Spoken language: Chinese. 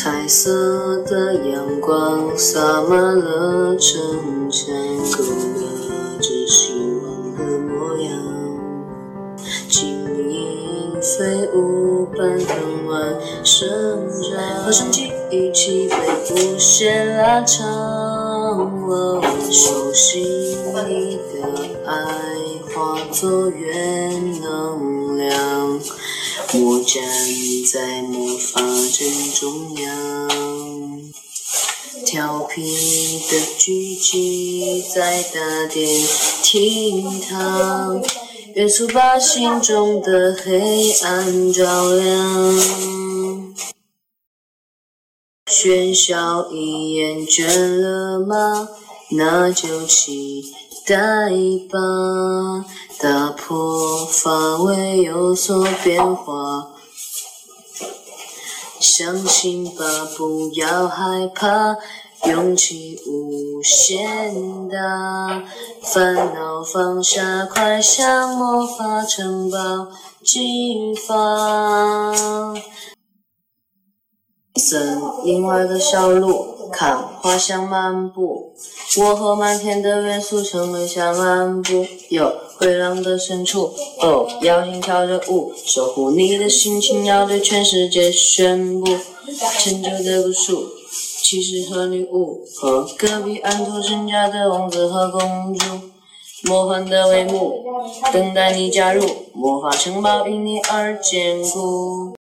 彩色的阳光洒满了城墙，勾勒着希望的模样。精灵飞舞般缓缓生长，和生机一起被无限拉长。我手心里的爱化作月能亮。我站在魔法阵中央，调皮的狙击在大殿厅堂，元素把心中的黑暗照亮。喧嚣已厌倦了吗？那就期待吧。打破乏味有所变化，相信吧，不要害怕，勇气无限大，烦恼放下，快向魔法城堡进发。森林外的小路，看花香漫步，我和满天的元素成为下漫步。有回廊的深处，哦，妖精跳着舞，守护你的心情，要对全世界宣布。成就的古树，骑士和女巫，和隔壁安徒生家的王子和公主，魔幻的帷幕，等待你加入，魔法城堡因你而坚固。